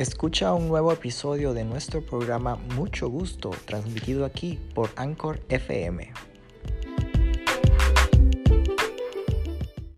Escucha un nuevo episodio de nuestro programa Mucho Gusto, transmitido aquí por Anchor FM.